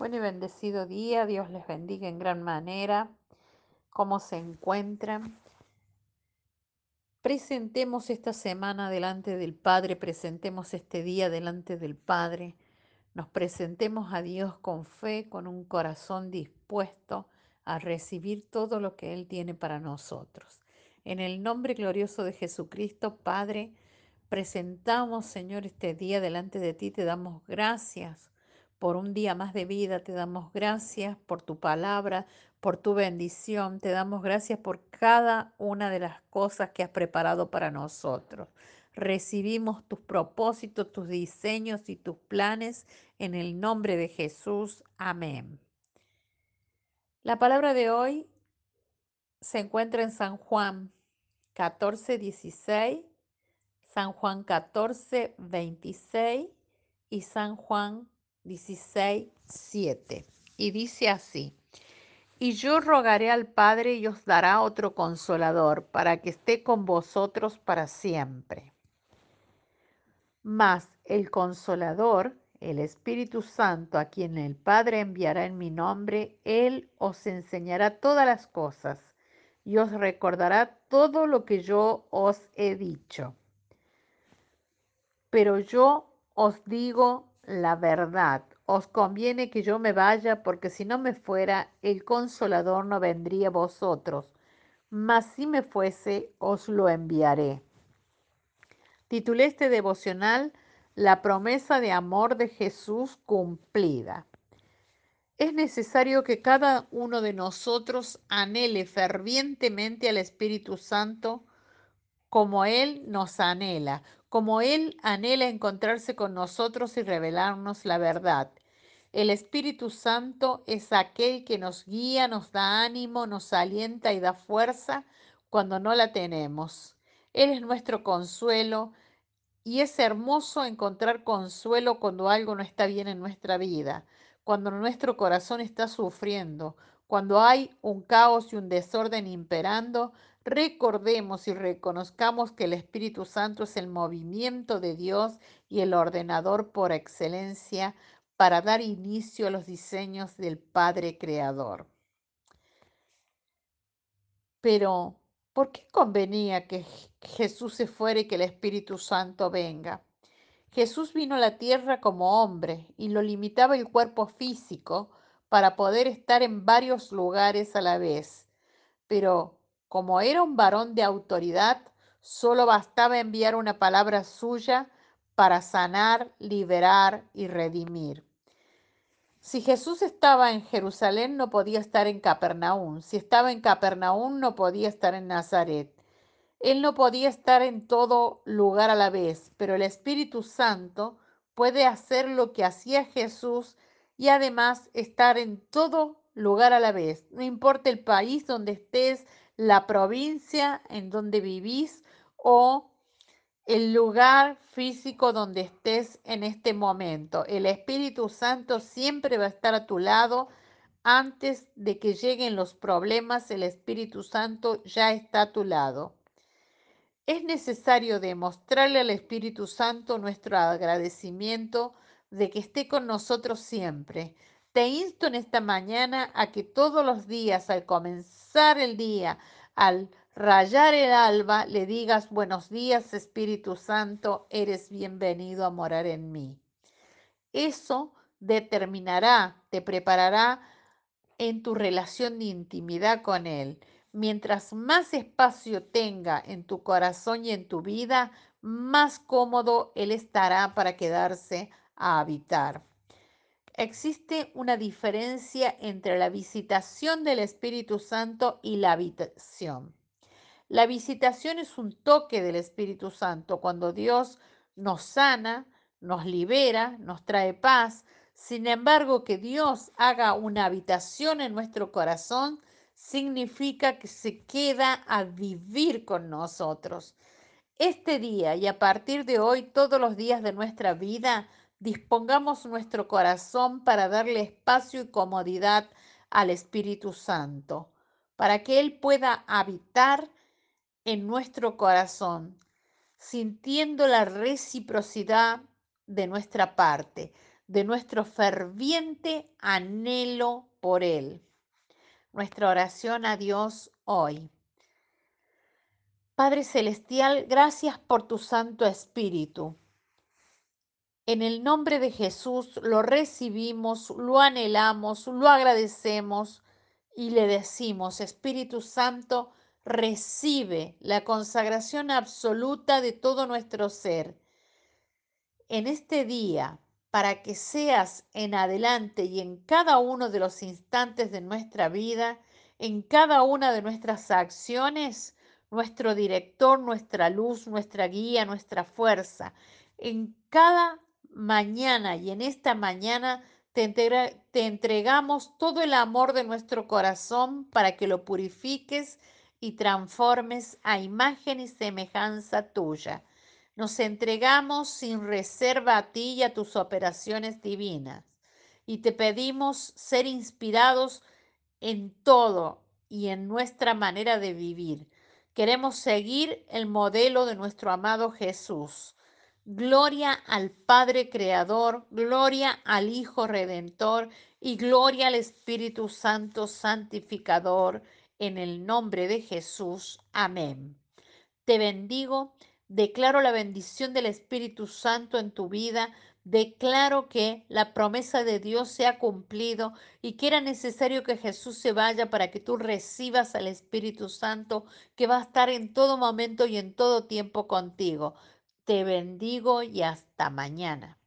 Buen y bendecido día, Dios les bendiga en gran manera. ¿Cómo se encuentran? Presentemos esta semana delante del Padre, presentemos este día delante del Padre. Nos presentemos a Dios con fe, con un corazón dispuesto a recibir todo lo que Él tiene para nosotros. En el nombre glorioso de Jesucristo, Padre, presentamos, Señor, este día delante de ti, te damos gracias por un día más de vida. Te damos gracias por tu palabra, por tu bendición. Te damos gracias por cada una de las cosas que has preparado para nosotros. Recibimos tus propósitos, tus diseños y tus planes en el nombre de Jesús. Amén. La palabra de hoy se encuentra en San Juan 14, 16, San Juan 14, 26 y San Juan 16, 7. Y dice así, y yo rogaré al Padre y os dará otro consolador para que esté con vosotros para siempre. Mas el consolador, el Espíritu Santo, a quien el Padre enviará en mi nombre, Él os enseñará todas las cosas y os recordará todo lo que yo os he dicho. Pero yo os digo la verdad. Os conviene que yo me vaya, porque si no me fuera, el consolador no vendría a vosotros. Mas si me fuese, os lo enviaré. Titulé este devocional La promesa de amor de Jesús cumplida. Es necesario que cada uno de nosotros anhele fervientemente al Espíritu Santo como Él nos anhela, como Él anhela encontrarse con nosotros y revelarnos la verdad. El Espíritu Santo es aquel que nos guía, nos da ánimo, nos alienta y da fuerza cuando no la tenemos. Él es nuestro consuelo y es hermoso encontrar consuelo cuando algo no está bien en nuestra vida, cuando nuestro corazón está sufriendo, cuando hay un caos y un desorden imperando, recordemos y reconozcamos que el Espíritu Santo es el movimiento de Dios y el ordenador por excelencia para dar inicio a los diseños del Padre Creador. Pero, ¿por qué convenía que Jesús se fuera y que el Espíritu Santo venga? Jesús vino a la tierra como hombre y lo limitaba el cuerpo físico para poder estar en varios lugares a la vez. Pero como era un varón de autoridad, solo bastaba enviar una palabra suya para sanar, liberar y redimir. Si Jesús estaba en Jerusalén, no podía estar en Capernaum. Si estaba en Capernaum, no podía estar en Nazaret. Él no podía estar en todo lugar a la vez, pero el Espíritu Santo puede hacer lo que hacía Jesús y además estar en todo lugar a la vez. No importa el país donde estés, la provincia en donde vivís o el lugar físico donde estés en este momento. El Espíritu Santo siempre va a estar a tu lado. Antes de que lleguen los problemas, el Espíritu Santo ya está a tu lado es necesario demostrarle al Espíritu Santo nuestro agradecimiento de que esté con nosotros siempre. Te insto en esta mañana a que todos los días, al comenzar el día, al rayar el alba, le digas buenos días Espíritu Santo, eres bienvenido a morar en mí. Eso determinará, te preparará en tu relación de intimidad con Él. Mientras más espacio tenga en tu corazón y en tu vida, más cómodo Él estará para quedarse a habitar. Existe una diferencia entre la visitación del Espíritu Santo y la habitación. La visitación es un toque del Espíritu Santo cuando Dios nos sana, nos libera, nos trae paz. Sin embargo, que Dios haga una habitación en nuestro corazón significa que se queda a vivir con nosotros. Este día y a partir de hoy, todos los días de nuestra vida, dispongamos nuestro corazón para darle espacio y comodidad al Espíritu Santo, para que Él pueda habitar en nuestro corazón, sintiendo la reciprocidad de nuestra parte, de nuestro ferviente anhelo por Él. Nuestra oración a Dios hoy. Padre Celestial, gracias por tu Santo Espíritu. En el nombre de Jesús lo recibimos, lo anhelamos, lo agradecemos y le decimos, Espíritu Santo, recibe la consagración absoluta de todo nuestro ser. En este día, para que seas en adelante y en cada uno de los instantes de nuestra vida, en cada una de nuestras acciones, nuestro director, nuestra luz, nuestra guía, nuestra fuerza. En cada mañana y en esta mañana te, entregamos todo el amor de nuestro corazón para que lo purifiques y transformes a imagen y semejanza tuya. Nos entregamos sin reserva a ti y a tus operaciones divinas. Y te pedimos ser inspirados en todo y en nuestra manera de vivir. Queremos seguir el modelo de nuestro amado Jesús. Gloria al Padre Creador, gloria al Hijo Redentor y gloria al Espíritu Santo Santificador, en el nombre de Jesús. Amén. Te bendigo, declaro la bendición del Espíritu Santo en tu vida declaro que la promesa de Dios se ha cumplido y que era necesario que Jesús se vaya para que tú recibas al Espíritu Santo que va a estar en todo momento y en todo tiempo contigo. Te bendigo y hasta mañana.